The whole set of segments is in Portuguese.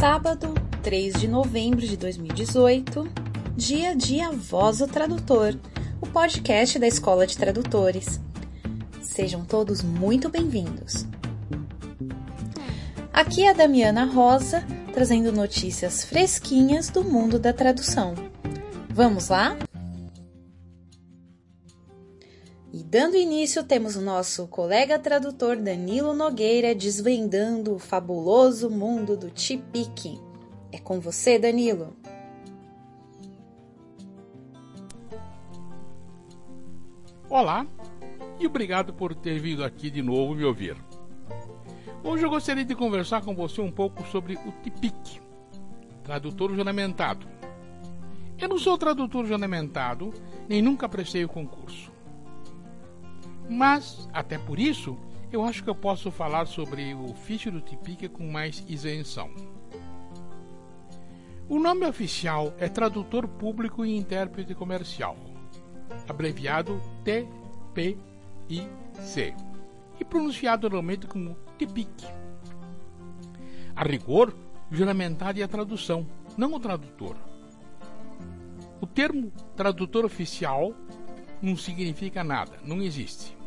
Sábado, 3 de novembro de 2018, dia de Voz do Tradutor, o podcast da Escola de Tradutores. Sejam todos muito bem-vindos. Aqui é a Damiana Rosa, trazendo notícias fresquinhas do mundo da tradução. Vamos lá? Dando início, temos o nosso colega tradutor Danilo Nogueira desvendando o fabuloso mundo do Tipique. É com você, Danilo. Olá e obrigado por ter vindo aqui de novo me ouvir. Hoje eu gostaria de conversar com você um pouco sobre o TIPIC, tradutor juramentado. Eu não sou tradutor juramentado, nem nunca prestei o concurso. Mas, até por isso, eu acho que eu posso falar sobre o ofício do TIPIC com mais isenção. O nome oficial é Tradutor Público e Intérprete Comercial, abreviado TPIC, e pronunciado normalmente como TIPIC. A rigor, juramentado é a tradução, não o tradutor. O termo tradutor oficial não significa nada, não existe.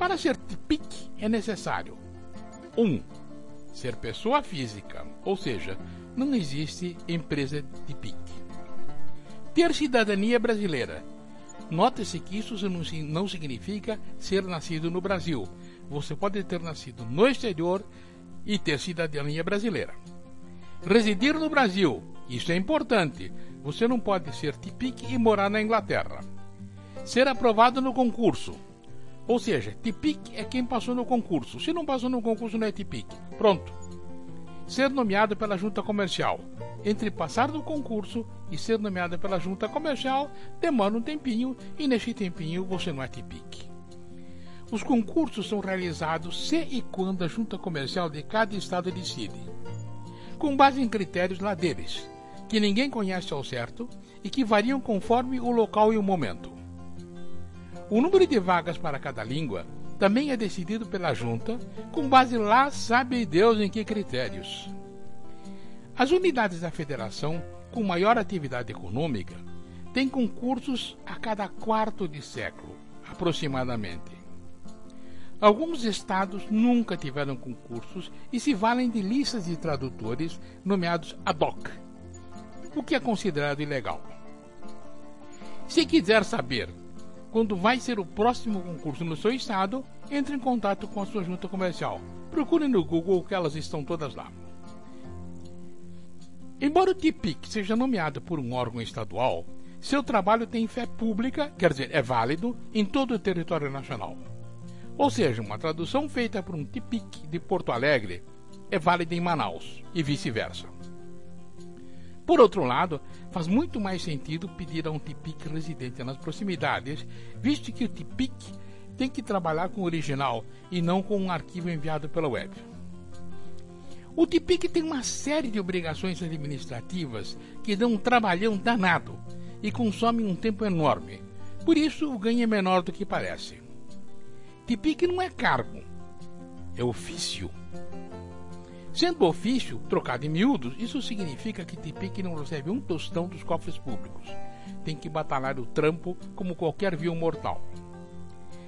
Para ser TIPIC é necessário 1. Um, ser pessoa física, ou seja, não existe empresa TIPIC. Ter cidadania brasileira. Note-se que isso não significa ser nascido no Brasil. Você pode ter nascido no exterior e ter cidadania brasileira. Residir no Brasil, isso é importante. Você não pode ser TIPIC e morar na Inglaterra. Ser aprovado no concurso. Ou seja, TIPIC é quem passou no concurso. Se não passou no concurso, não é TIPIC. Pronto. Ser nomeado pela junta comercial. Entre passar no concurso e ser nomeado pela junta comercial, demora um tempinho e nesse tempinho você não é TIPIC. Os concursos são realizados se e quando a junta comercial de cada estado decide, com base em critérios lá deles, que ninguém conhece ao certo e que variam conforme o local e o momento. O número de vagas para cada língua também é decidido pela junta, com base lá sabe Deus em que critérios. As unidades da federação com maior atividade econômica têm concursos a cada quarto de século, aproximadamente. Alguns estados nunca tiveram concursos e se valem de listas de tradutores nomeados ad hoc, o que é considerado ilegal. Se quiser saber quando vai ser o próximo concurso no seu estado, entre em contato com a sua junta comercial. Procure no Google que elas estão todas lá. Embora o TIPIC seja nomeado por um órgão estadual, seu trabalho tem fé pública, quer dizer, é válido em todo o território nacional. Ou seja, uma tradução feita por um TIPIC de Porto Alegre é válida em Manaus e vice-versa. Por outro lado, faz muito mais sentido pedir a um TIPIC residente nas proximidades, visto que o TIPIC tem que trabalhar com o original e não com um arquivo enviado pela web. O TIPIC tem uma série de obrigações administrativas que dão um trabalhão danado e consomem um tempo enorme. Por isso, o ganho é menor do que parece. TIPIC não é cargo, é ofício. Sendo ofício, trocado em miúdos, isso significa que Tipic não recebe um tostão dos cofres públicos. Tem que batalhar o trampo como qualquer vil mortal.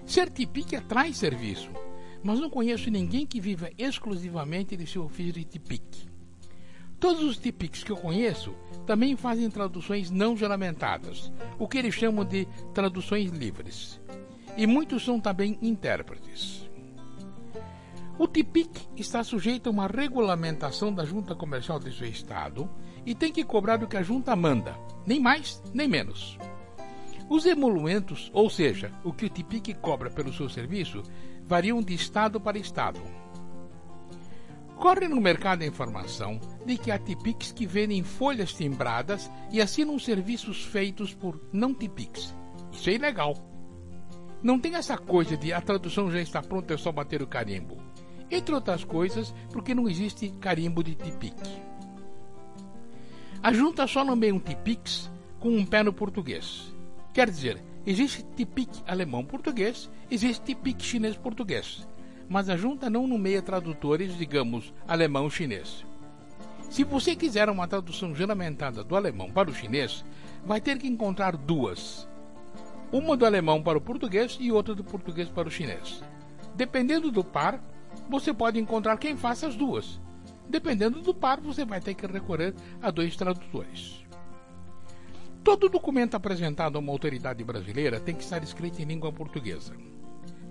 Ser Tipic atrai serviço, mas não conheço ninguém que viva exclusivamente de seu ofício de Tipic. Todos os Tipics que eu conheço também fazem traduções não juramentadas, o que eles chamam de traduções livres. E muitos são também intérpretes. O TIPIC está sujeito a uma regulamentação da junta comercial de seu estado e tem que cobrar o que a junta manda, nem mais nem menos. Os emolumentos, ou seja, o que o TIPIC cobra pelo seu serviço, variam de estado para estado. Corre no mercado a informação de que há TIPICs que vendem folhas timbradas e assinam serviços feitos por não TIPICs. Isso é ilegal. Não tem essa coisa de a tradução já está pronta, é só bater o carimbo entre outras coisas porque não existe carimbo de TIPIC. A junta só nomeia um TIPIX com um pé no português. Quer dizer, existe TIPIC alemão-português, existe TIPIC chinês-português, mas a junta não nomeia tradutores, digamos, alemão-chinês. Se você quiser uma tradução juramentada do alemão para o chinês, vai ter que encontrar duas. Uma do alemão para o português e outra do português para o chinês. Dependendo do par, você pode encontrar quem faça as duas. Dependendo do par, você vai ter que recorrer a dois tradutores. Todo documento apresentado a uma autoridade brasileira tem que estar escrito em língua portuguesa.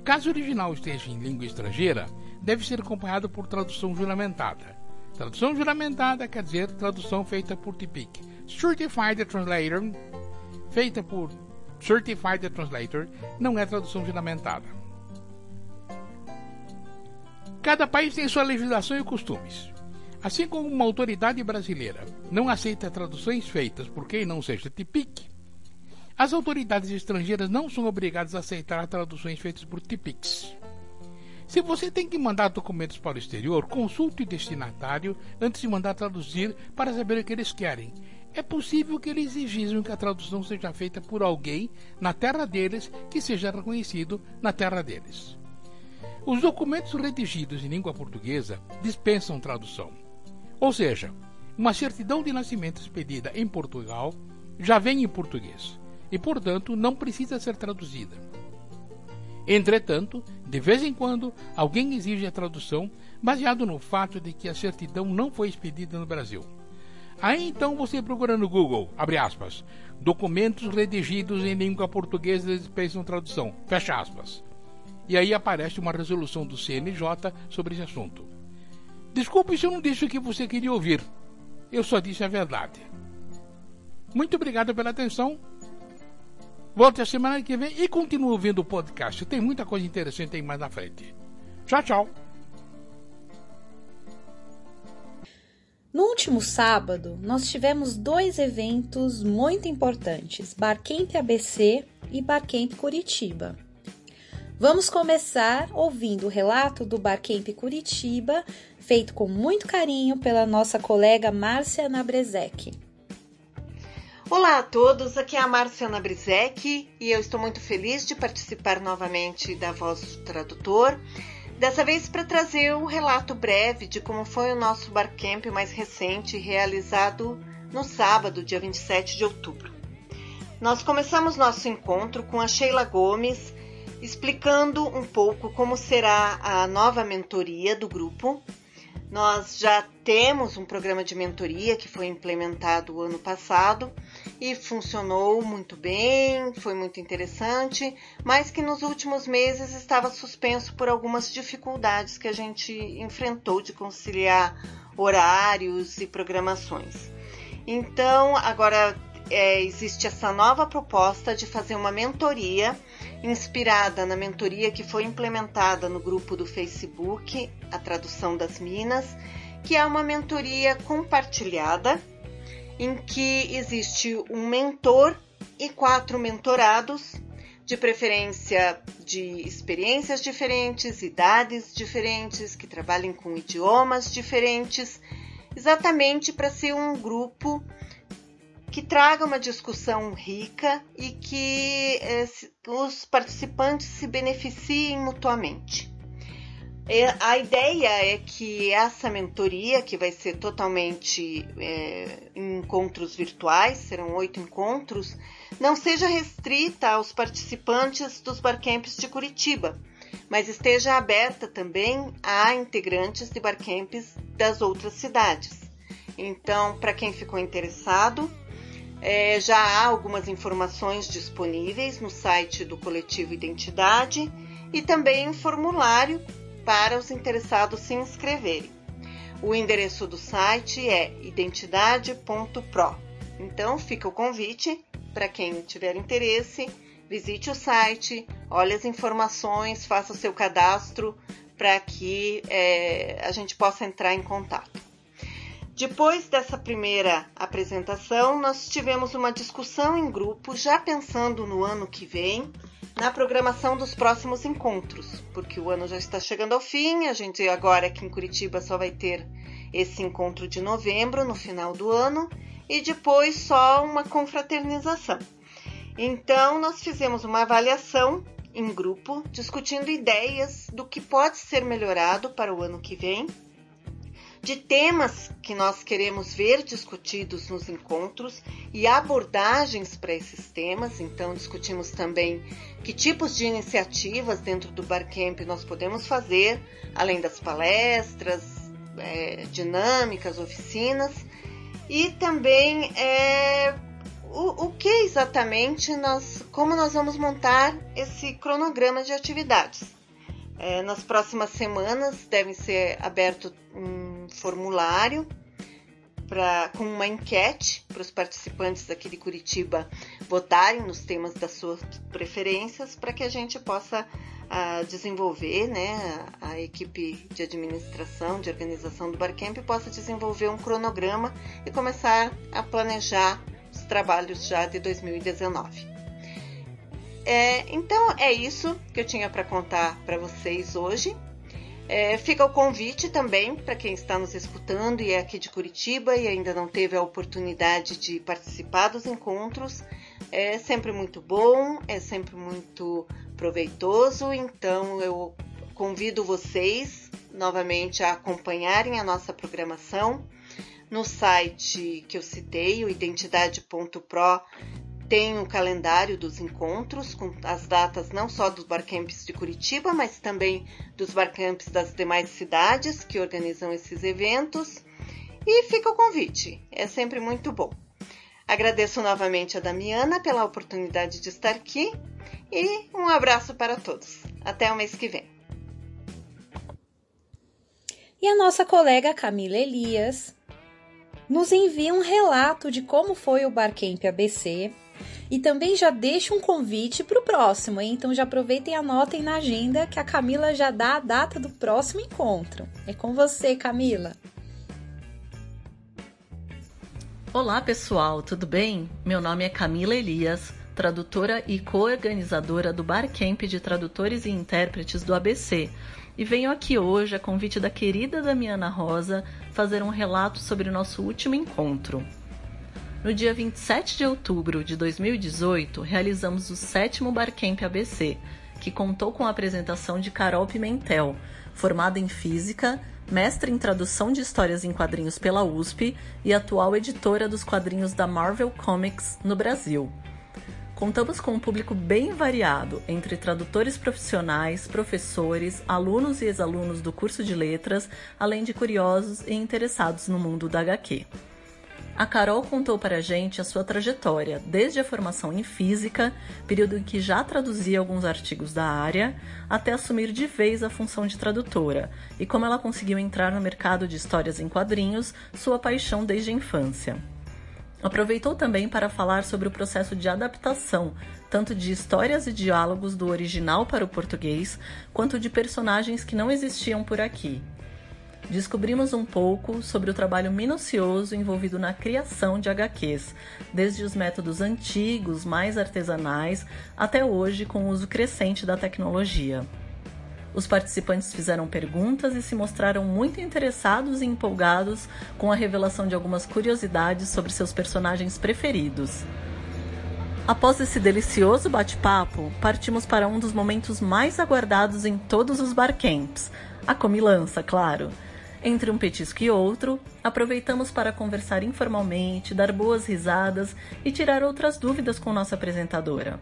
Caso o original esteja em língua estrangeira, deve ser acompanhado por tradução juramentada. Tradução juramentada quer dizer tradução feita por TPIC. Certified Translator, feita por Certified Translator, não é tradução juramentada. Cada país tem sua legislação e costumes. Assim como uma autoridade brasileira não aceita traduções feitas por quem não seja TPIC, as autoridades estrangeiras não são obrigadas a aceitar traduções feitas por TPICs. Se você tem que mandar documentos para o exterior, consulte o destinatário antes de mandar traduzir para saber o que eles querem. É possível que eles exijam que a tradução seja feita por alguém na terra deles que seja reconhecido na terra deles. Os documentos redigidos em língua portuguesa dispensam tradução. Ou seja, uma certidão de nascimento expedida em Portugal já vem em português e, portanto, não precisa ser traduzida. Entretanto, de vez em quando, alguém exige a tradução baseado no fato de que a certidão não foi expedida no Brasil. Aí então você procura no Google, abre aspas, documentos redigidos em língua portuguesa dispensam tradução, fecha aspas. E aí aparece uma resolução do CNJ sobre esse assunto. Desculpe se eu não disse o que você queria ouvir. Eu só disse a verdade. Muito obrigado pela atenção. Volte a semana que vem e continue ouvindo o podcast. Tem muita coisa interessante aí mais na frente. Tchau, tchau. No último sábado, nós tivemos dois eventos muito importantes: Barcamp ABC e Barcamp Curitiba. Vamos começar ouvindo o relato do Barcamp Curitiba feito com muito carinho pela nossa colega Márcia Nabrezek. Olá a todos, aqui é a Márcia Nabrezek e eu estou muito feliz de participar novamente da Voz do Tradutor, dessa vez para trazer um relato breve de como foi o nosso barcamp mais recente, realizado no sábado, dia 27 de outubro. Nós começamos nosso encontro com a Sheila Gomes explicando um pouco como será a nova mentoria do grupo nós já temos um programa de mentoria que foi implementado ano passado e funcionou muito bem, foi muito interessante, mas que nos últimos meses estava suspenso por algumas dificuldades que a gente enfrentou de conciliar horários e programações. Então, agora é, existe essa nova proposta de fazer uma mentoria inspirada na mentoria que foi implementada no grupo do Facebook, a tradução das Minas, que é uma mentoria compartilhada em que existe um mentor e quatro mentorados, de preferência de experiências diferentes, idades diferentes, que trabalhem com idiomas diferentes, exatamente para ser um grupo que traga uma discussão rica e que eh, os participantes se beneficiem mutuamente. A ideia é que essa mentoria, que vai ser totalmente em encontros virtuais, serão oito encontros, não seja restrita aos participantes dos barcamps de Curitiba, mas esteja aberta também a integrantes de barcamps das outras cidades. Então, para quem ficou interessado, é, já há algumas informações disponíveis no site do Coletivo Identidade e também um formulário para os interessados se inscreverem. O endereço do site é identidade.pro. Então fica o convite para quem tiver interesse, visite o site, olhe as informações, faça o seu cadastro para que é, a gente possa entrar em contato. Depois dessa primeira apresentação, nós tivemos uma discussão em grupo, já pensando no ano que vem, na programação dos próximos encontros, porque o ano já está chegando ao fim, a gente agora aqui em Curitiba só vai ter esse encontro de novembro, no final do ano, e depois só uma confraternização. Então, nós fizemos uma avaliação em grupo, discutindo ideias do que pode ser melhorado para o ano que vem de temas que nós queremos ver discutidos nos encontros e abordagens para esses temas. Então, discutimos também que tipos de iniciativas dentro do Barcamp nós podemos fazer, além das palestras, é, dinâmicas, oficinas, e também é, o, o que exatamente nós, como nós vamos montar esse cronograma de atividades. É, nas próximas semanas deve ser aberto um formulário pra, com uma enquete para os participantes aqui de Curitiba votarem nos temas das suas preferências para que a gente possa a, desenvolver, né, a, a, equipe de administração, de organização do Barcamp possa desenvolver um cronograma e começar a planejar os trabalhos já de 2019. É, então é isso que eu tinha para contar para vocês hoje. É, fica o convite também para quem está nos escutando e é aqui de Curitiba e ainda não teve a oportunidade de participar dos encontros. É sempre muito bom, é sempre muito proveitoso, então eu convido vocês novamente a acompanharem a nossa programação no site que eu citei, o identidade.pro, tem um calendário dos encontros com as datas não só dos barcamps de Curitiba, mas também dos barcamps das demais cidades que organizam esses eventos. E fica o convite, é sempre muito bom. Agradeço novamente a Damiana pela oportunidade de estar aqui e um abraço para todos. Até o mês que vem. E a nossa colega Camila Elias nos envia um relato de como foi o Barcamp ABC e também já deixa um convite para o próximo, hein? então já aproveitem e anotem na agenda que a Camila já dá a data do próximo encontro. É com você, Camila. Olá pessoal, tudo bem? Meu nome é Camila Elias, tradutora e co-organizadora do Barcamp de Tradutores e Intérpretes do ABC, e venho aqui hoje, a convite da querida Damiana Rosa, fazer um relato sobre o nosso último encontro. No dia 27 de outubro de 2018, realizamos o sétimo Barcamp ABC, que contou com a apresentação de Carol Pimentel, formada em Física, mestre em tradução de histórias em quadrinhos pela USP e atual editora dos quadrinhos da Marvel Comics no Brasil. Contamos com um público bem variado, entre tradutores profissionais, professores, alunos e ex-alunos do curso de letras, além de curiosos e interessados no mundo da HQ. A Carol contou para a gente a sua trajetória, desde a formação em física, período em que já traduzia alguns artigos da área, até assumir de vez a função de tradutora, e como ela conseguiu entrar no mercado de histórias em quadrinhos, sua paixão desde a infância. Aproveitou também para falar sobre o processo de adaptação, tanto de histórias e diálogos do original para o português, quanto de personagens que não existiam por aqui. Descobrimos um pouco sobre o trabalho minucioso envolvido na criação de HQs, desde os métodos antigos, mais artesanais, até hoje com o uso crescente da tecnologia. Os participantes fizeram perguntas e se mostraram muito interessados e empolgados com a revelação de algumas curiosidades sobre seus personagens preferidos. Após esse delicioso bate-papo, partimos para um dos momentos mais aguardados em todos os barcamps, a comilança, claro. Entre um petisco e outro, aproveitamos para conversar informalmente, dar boas risadas e tirar outras dúvidas com nossa apresentadora.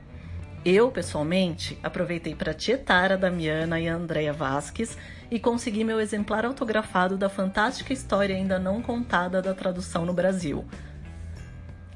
Eu, pessoalmente, aproveitei para tietar a Damiana e a Andrea Vasques e consegui meu exemplar autografado da fantástica história ainda não contada da tradução no Brasil.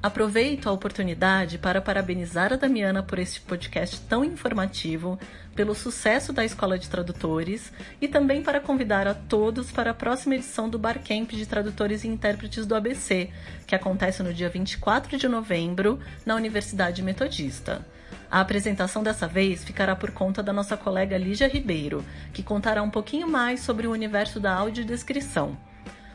Aproveito a oportunidade para parabenizar a Damiana por este podcast tão informativo, pelo sucesso da Escola de Tradutores e também para convidar a todos para a próxima edição do Barcamp de Tradutores e Intérpretes do ABC, que acontece no dia 24 de novembro na Universidade Metodista. A apresentação dessa vez ficará por conta da nossa colega Lígia Ribeiro, que contará um pouquinho mais sobre o universo da audiodescrição.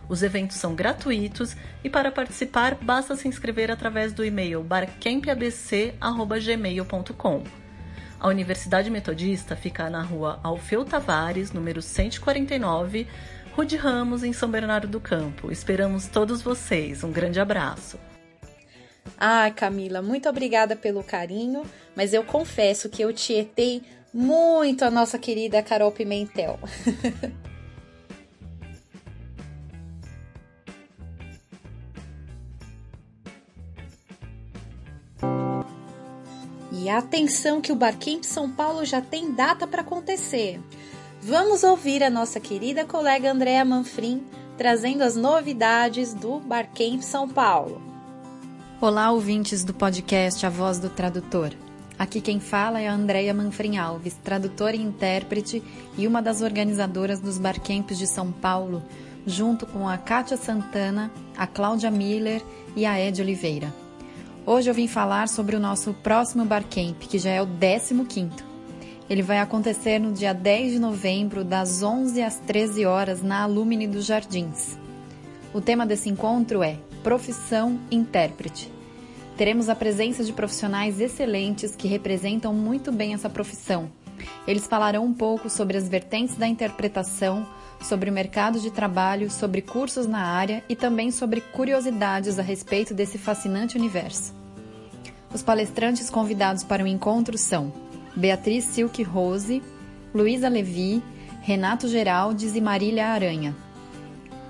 Os eventos são gratuitos e para participar basta se inscrever através do e-mail barcampabc.gmail.com. A Universidade Metodista fica na rua Alfeu Tavares, número 149, Rude Ramos, em São Bernardo do Campo. Esperamos todos vocês. Um grande abraço. Ai, Camila, muito obrigada pelo carinho, mas eu confesso que eu tietei muito a nossa querida Carol Pimentel. E atenção que o Barcamp São Paulo já tem data para acontecer. Vamos ouvir a nossa querida colega Andréa Manfrim trazendo as novidades do Barcamp São Paulo. Olá, ouvintes do podcast A Voz do Tradutor. Aqui quem fala é a Andréia Manfrim Alves, tradutora e intérprete e uma das organizadoras dos Barcamps de São Paulo, junto com a Kátia Santana, a Cláudia Miller e a Ed Oliveira. Hoje eu vim falar sobre o nosso próximo Barcamp, que já é o 15º. Ele vai acontecer no dia 10 de novembro, das 11 às 13 horas, na Alumine dos Jardins. O tema desse encontro é Profissão Intérprete. Teremos a presença de profissionais excelentes que representam muito bem essa profissão. Eles falarão um pouco sobre as vertentes da interpretação, sobre o mercado de trabalho, sobre cursos na área e também sobre curiosidades a respeito desse fascinante universo. Os palestrantes convidados para o encontro são Beatriz Silk Rose, Luísa Levi, Renato Geraldes e Marília Aranha.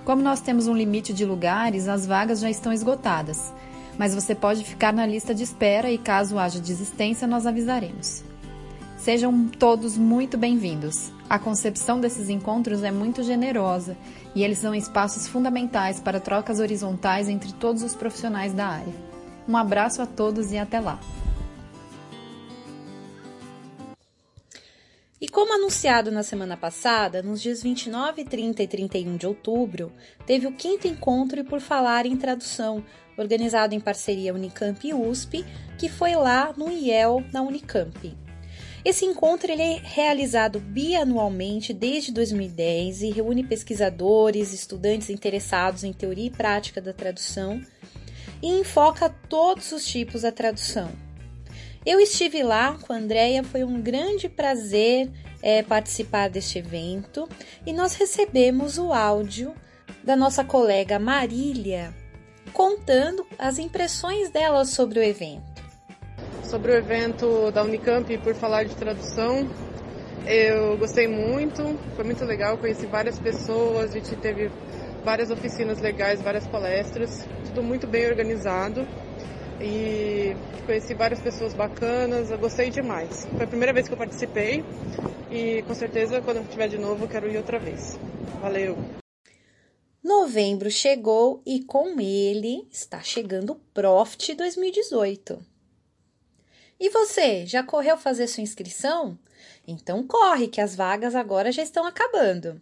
Como nós temos um limite de lugares, as vagas já estão esgotadas, mas você pode ficar na lista de espera e caso haja desistência, nós avisaremos. Sejam todos muito bem-vindos. A concepção desses encontros é muito generosa e eles são espaços fundamentais para trocas horizontais entre todos os profissionais da área. Um abraço a todos e até lá! E como anunciado na semana passada, nos dias 29, 30 e 31 de outubro, teve o quinto encontro Por Falar em Tradução, organizado em parceria Unicamp e USP, que foi lá no IEL da Unicamp. Esse encontro ele é realizado bianualmente desde 2010 e reúne pesquisadores, estudantes interessados em teoria e prática da tradução e enfoca todos os tipos da tradução. Eu estive lá com a Andrea, foi um grande prazer é, participar deste evento e nós recebemos o áudio da nossa colega Marília contando as impressões dela sobre o evento sobre o evento da Unicamp por falar de tradução. Eu gostei muito, foi muito legal, conheci várias pessoas, a gente teve várias oficinas legais, várias palestras, tudo muito bem organizado e conheci várias pessoas bacanas, eu gostei demais. Foi a primeira vez que eu participei e com certeza quando eu tiver de novo eu quero ir outra vez. Valeu! Novembro chegou e com ele está chegando o Profit 2018. E você, já correu fazer sua inscrição? Então corre, que as vagas agora já estão acabando.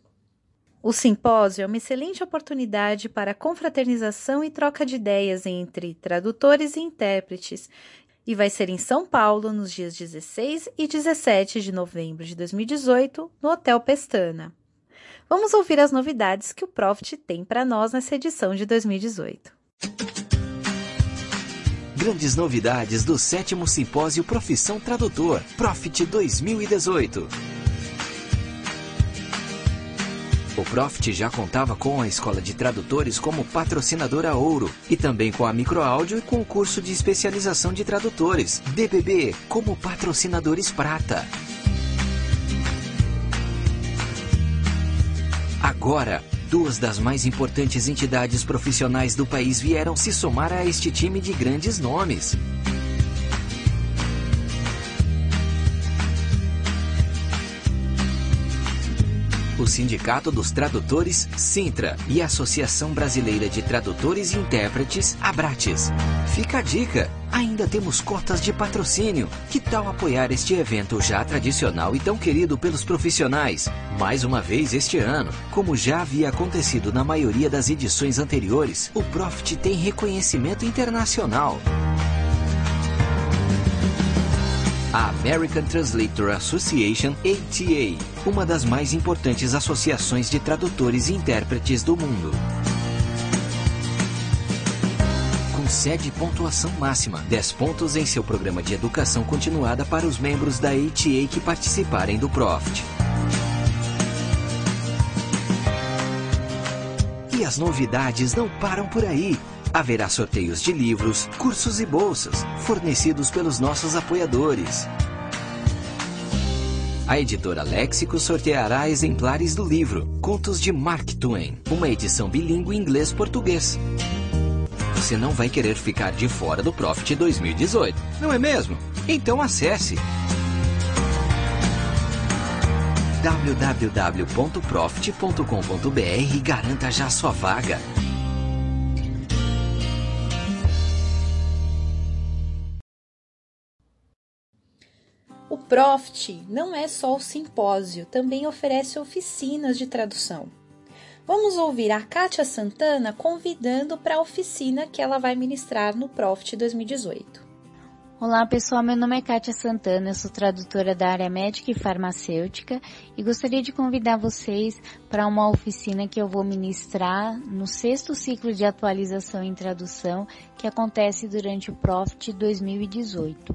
O simpósio é uma excelente oportunidade para confraternização e troca de ideias entre tradutores e intérpretes e vai ser em São Paulo nos dias 16 e 17 de novembro de 2018, no Hotel Pestana. Vamos ouvir as novidades que o Profit tem para nós nessa edição de 2018 grandes novidades do sétimo simpósio Profissão Tradutor, Profit 2018. O Profit já contava com a Escola de Tradutores como patrocinadora ouro e também com a Microáudio e com o curso de especialização de tradutores, DBB, como patrocinadores prata. Agora, Duas das mais importantes entidades profissionais do país vieram se somar a este time de grandes nomes. O Sindicato dos Tradutores, Sintra, e a Associação Brasileira de Tradutores e Intérpretes, Abrates. Fica a dica! Ainda temos cotas de patrocínio. Que tal apoiar este evento já tradicional e tão querido pelos profissionais? Mais uma vez este ano, como já havia acontecido na maioria das edições anteriores, o Profit tem reconhecimento internacional. A American Translator Association, ATA, uma das mais importantes associações de tradutores e intérpretes do mundo. Com sede e pontuação máxima, 10 pontos em seu programa de educação continuada para os membros da ATA que participarem do Profit. E as novidades não param por aí. Haverá sorteios de livros, cursos e bolsas, fornecidos pelos nossos apoiadores. A editora Léxico sorteará exemplares do livro Contos de Mark Twain, uma edição bilíngue inglês-português. Você não vai querer ficar de fora do Profit 2018, não é mesmo? Então acesse www.profit.com.br e garanta já sua vaga. O Profit não é só o simpósio, também oferece oficinas de tradução. Vamos ouvir a Kátia Santana convidando para a oficina que ela vai ministrar no Profit 2018. Olá pessoal, meu nome é Kátia Santana, eu sou tradutora da área médica e farmacêutica e gostaria de convidar vocês para uma oficina que eu vou ministrar no sexto ciclo de atualização em tradução que acontece durante o Profit 2018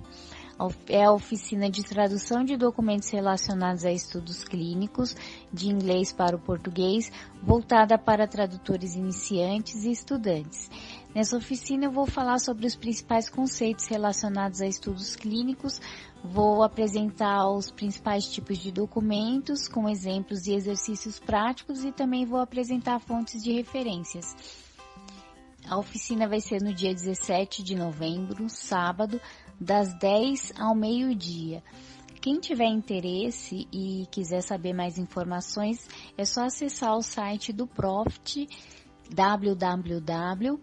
é a oficina de tradução de documentos relacionados a estudos clínicos de inglês para o português, voltada para tradutores iniciantes e estudantes. Nessa oficina eu vou falar sobre os principais conceitos relacionados a estudos clínicos, vou apresentar os principais tipos de documentos com exemplos e exercícios práticos e também vou apresentar fontes de referências. A oficina vai ser no dia 17 de novembro, sábado, das 10 ao meio-dia. Quem tiver interesse e quiser saber mais informações, é só acessar o site do Profit www.profit.com.br.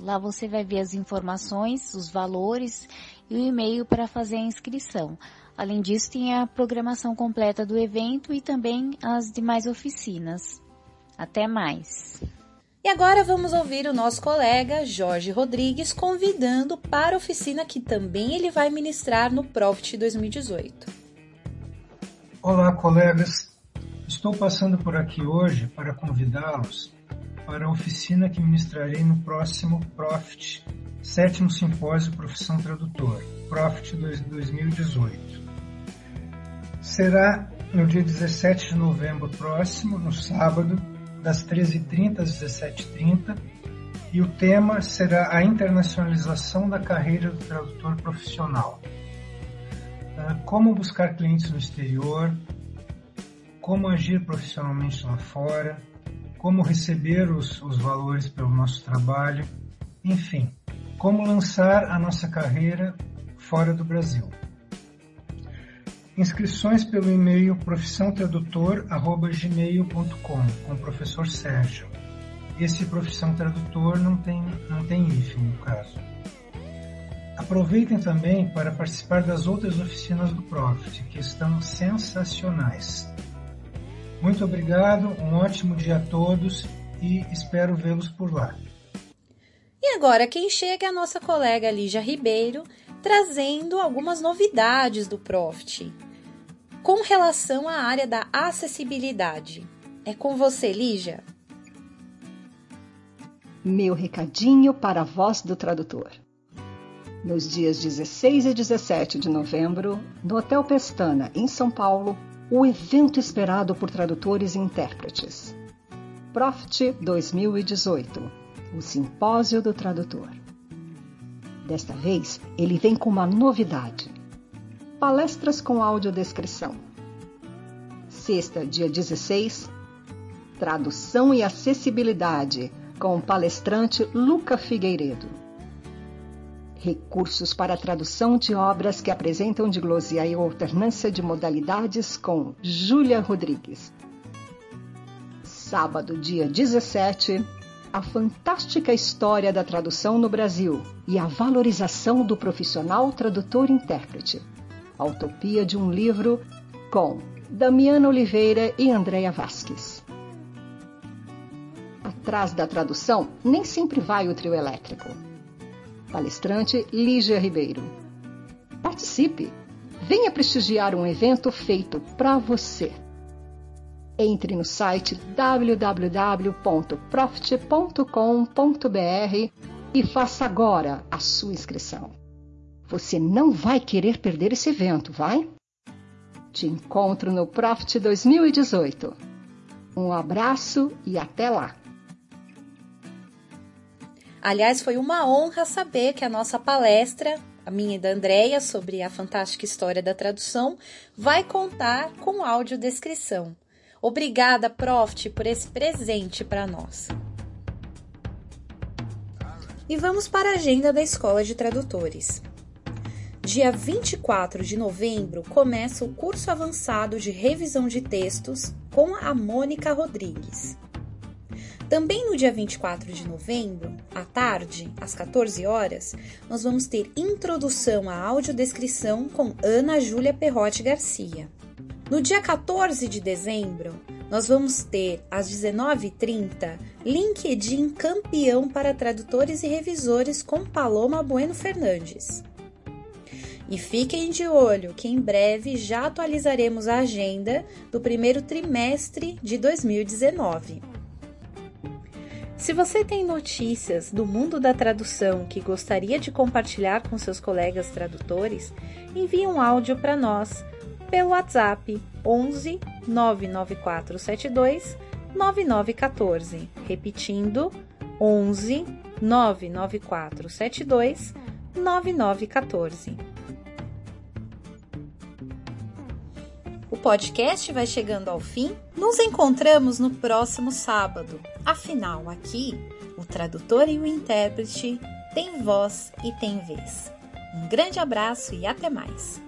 Lá você vai ver as informações, os valores e o e-mail para fazer a inscrição. Além disso, tem a programação completa do evento e também as demais oficinas. Até mais! E agora vamos ouvir o nosso colega Jorge Rodrigues convidando para a oficina que também ele vai ministrar no Profit 2018. Olá, colegas. Estou passando por aqui hoje para convidá-los para a oficina que ministrarei no próximo Profit, sétimo simpósio Profissão Tradutor, Profit 2018. Será no dia 17 de novembro próximo, no sábado, das 13h30 às 17h30, e o tema será a internacionalização da carreira do tradutor profissional. Ah, como buscar clientes no exterior, como agir profissionalmente lá fora, como receber os, os valores pelo nosso trabalho, enfim, como lançar a nossa carreira fora do Brasil. Inscrições pelo e-mail profissãotradutor@gmail.com com o professor Sérgio. Esse profissão tradutor não tem não tem IF no caso. Aproveitem também para participar das outras oficinas do Profit, que estão sensacionais. Muito obrigado, um ótimo dia a todos e espero vê-los por lá. E agora quem chega é a nossa colega Lígia Ribeiro, trazendo algumas novidades do Profit com relação à área da acessibilidade. É com você, Lígia. Meu recadinho para a voz do tradutor. Nos dias 16 e 17 de novembro, no Hotel Pestana, em São Paulo, o evento esperado por tradutores e intérpretes. Profit 2018, o Simpósio do Tradutor. Desta vez, ele vem com uma novidade Palestras com audiodescrição. Sexta, dia 16. Tradução e acessibilidade com o palestrante Luca Figueiredo. Recursos para tradução de obras que apresentam diglosia e alternância de modalidades com Júlia Rodrigues. Sábado, dia 17, a fantástica história da tradução no Brasil e a valorização do profissional tradutor-intérprete a Utopia de um Livro, com Damiana Oliveira e Andréa Vasques. Atrás da tradução, nem sempre vai o trio elétrico. Palestrante Lígia Ribeiro. Participe! Venha prestigiar um evento feito para você. Entre no site www.profit.com.br e faça agora a sua inscrição. Você não vai querer perder esse evento, vai? Te encontro no Profit 2018. Um abraço e até lá! Aliás, foi uma honra saber que a nossa palestra, a minha e da Andrea, sobre a fantástica história da tradução, vai contar com audiodescrição. Obrigada, Profit, por esse presente para nós. E vamos para a agenda da Escola de Tradutores. Dia 24 de novembro começa o curso avançado de revisão de textos com a Mônica Rodrigues. Também no dia 24 de novembro, à tarde, às 14 horas, nós vamos ter introdução à audiodescrição com Ana Júlia Perrotti Garcia. No dia 14 de dezembro, nós vamos ter às 19h30 LinkedIn campeão para tradutores e revisores com Paloma Bueno Fernandes. E fiquem de olho que em breve já atualizaremos a agenda do primeiro trimestre de 2019. Se você tem notícias do mundo da tradução que gostaria de compartilhar com seus colegas tradutores, envie um áudio para nós pelo WhatsApp 11 99472 9914. Repetindo, 11 99472 9914. Podcast vai chegando ao fim. Nos encontramos no próximo sábado. Afinal, aqui, o tradutor e o intérprete têm voz e têm vez. Um grande abraço e até mais!